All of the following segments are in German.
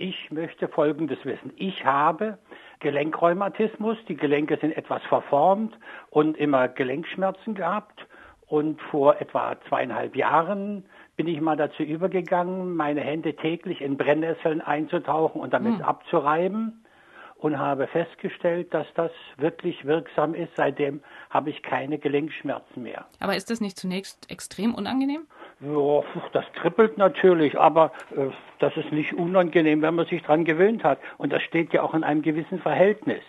Ich möchte Folgendes wissen. Ich habe Gelenkrheumatismus, die Gelenke sind etwas verformt und immer Gelenkschmerzen gehabt. Und vor etwa zweieinhalb Jahren bin ich mal dazu übergegangen, meine Hände täglich in Brennnesseln einzutauchen und damit hm. abzureiben und habe festgestellt, dass das wirklich wirksam ist. Seitdem habe ich keine Gelenkschmerzen mehr. Aber ist das nicht zunächst extrem unangenehm? Ja, das kribbelt natürlich, aber äh, das ist nicht unangenehm, wenn man sich daran gewöhnt hat. Und das steht ja auch in einem gewissen Verhältnis.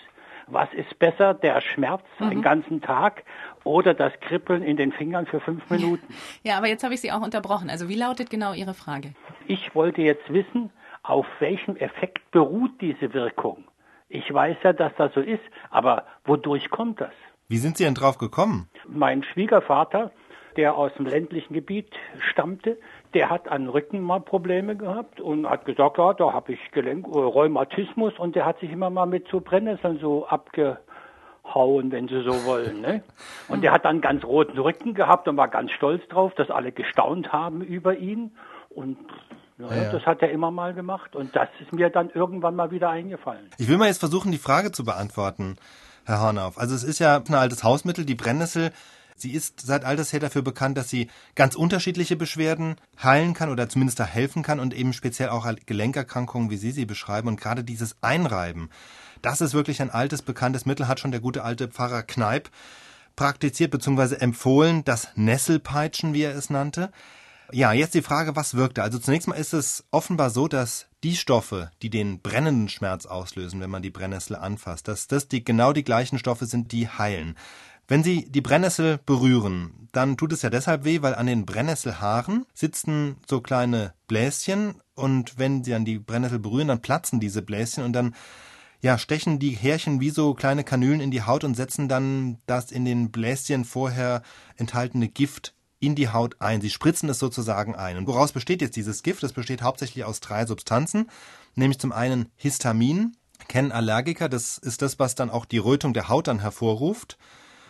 Was ist besser, der Schmerz mhm. einen ganzen Tag oder das Kribbeln in den Fingern für fünf Minuten? Ja, aber jetzt habe ich Sie auch unterbrochen. Also wie lautet genau Ihre Frage? Ich wollte jetzt wissen, auf welchem Effekt beruht diese Wirkung? Ich weiß ja, dass das so ist, aber wodurch kommt das? Wie sind Sie denn drauf gekommen? Mein Schwiegervater, der aus dem ländlichen Gebiet stammte, der hat an Rücken mal Probleme gehabt und hat gesagt, ja, da habe ich Gelenk äh, Rheumatismus und der hat sich immer mal mit so Brennnesseln so abgehauen, wenn Sie so wollen. Ne? Und der hat dann ganz roten Rücken gehabt und war ganz stolz drauf, dass alle gestaunt haben über ihn. Und ja, ja. Das hat er immer mal gemacht und das ist mir dann irgendwann mal wieder eingefallen. Ich will mal jetzt versuchen, die Frage zu beantworten, Herr Hornauf. Also es ist ja ein altes Hausmittel, die Brennnessel. Sie ist seit alters her dafür bekannt, dass sie ganz unterschiedliche Beschwerden heilen kann oder zumindest da helfen kann und eben speziell auch Gelenkerkrankungen, wie Sie sie beschreiben. Und gerade dieses Einreiben, das ist wirklich ein altes, bekanntes Mittel, hat schon der gute alte Pfarrer Kneip praktiziert bzw. empfohlen, das Nesselpeitschen, wie er es nannte. Ja, jetzt die Frage, was wirkt da? Also zunächst mal ist es offenbar so, dass die Stoffe, die den brennenden Schmerz auslösen, wenn man die Brennnessel anfasst, dass das die, genau die gleichen Stoffe sind, die heilen. Wenn Sie die Brennnessel berühren, dann tut es ja deshalb weh, weil an den Brennnesselhaaren sitzen so kleine Bläschen und wenn Sie an die Brennnessel berühren, dann platzen diese Bläschen und dann ja, stechen die Härchen wie so kleine Kanülen in die Haut und setzen dann das in den Bläschen vorher enthaltene Gift in die Haut ein. Sie spritzen es sozusagen ein. Und woraus besteht jetzt dieses Gift? Es besteht hauptsächlich aus drei Substanzen, nämlich zum einen Histamin, kennen Allergiker, das ist das, was dann auch die Rötung der Haut dann hervorruft.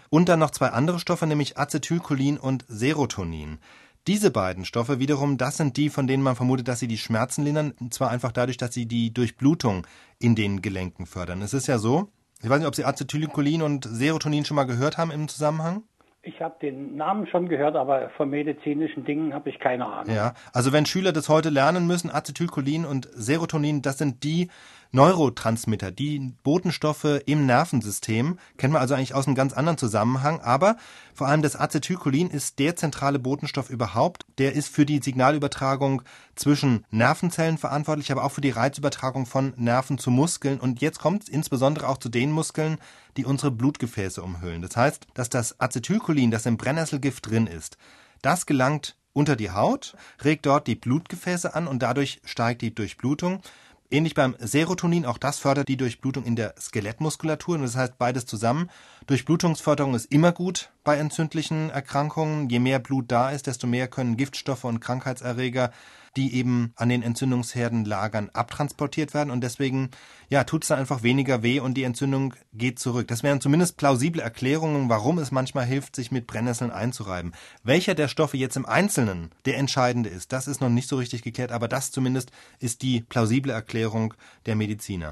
Und dann noch zwei andere Stoffe, nämlich Acetylcholin und Serotonin. Diese beiden Stoffe wiederum, das sind die, von denen man vermutet, dass sie die Schmerzen lindern, und zwar einfach dadurch, dass sie die Durchblutung in den Gelenken fördern. Es ist ja so, ich weiß nicht, ob Sie Acetylcholin und Serotonin schon mal gehört haben im Zusammenhang. Ich habe den Namen schon gehört, aber von medizinischen Dingen habe ich keine Ahnung. Ja, also wenn Schüler das heute lernen müssen, Acetylcholin und Serotonin, das sind die Neurotransmitter, die Botenstoffe im Nervensystem, kennen wir also eigentlich aus einem ganz anderen Zusammenhang, aber vor allem das Acetylcholin ist der zentrale Botenstoff überhaupt, der ist für die Signalübertragung zwischen Nervenzellen verantwortlich, aber auch für die Reizübertragung von Nerven zu Muskeln und jetzt kommt es insbesondere auch zu den Muskeln, die unsere Blutgefäße umhüllen. Das heißt, dass das Acetylcholin, das im Brennnesselgift drin ist, das gelangt unter die Haut, regt dort die Blutgefäße an und dadurch steigt die Durchblutung. Ähnlich beim Serotonin, auch das fördert die Durchblutung in der Skelettmuskulatur. Und das heißt beides zusammen. Durchblutungsförderung ist immer gut bei entzündlichen Erkrankungen. Je mehr Blut da ist, desto mehr können Giftstoffe und Krankheitserreger die eben an den Entzündungsherden lagern, abtransportiert werden und deswegen ja, tut es dann einfach weniger weh und die Entzündung geht zurück. Das wären zumindest plausible Erklärungen, warum es manchmal hilft, sich mit Brennnesseln einzureiben. Welcher der Stoffe jetzt im Einzelnen der entscheidende ist, das ist noch nicht so richtig geklärt, aber das zumindest ist die plausible Erklärung der Mediziner.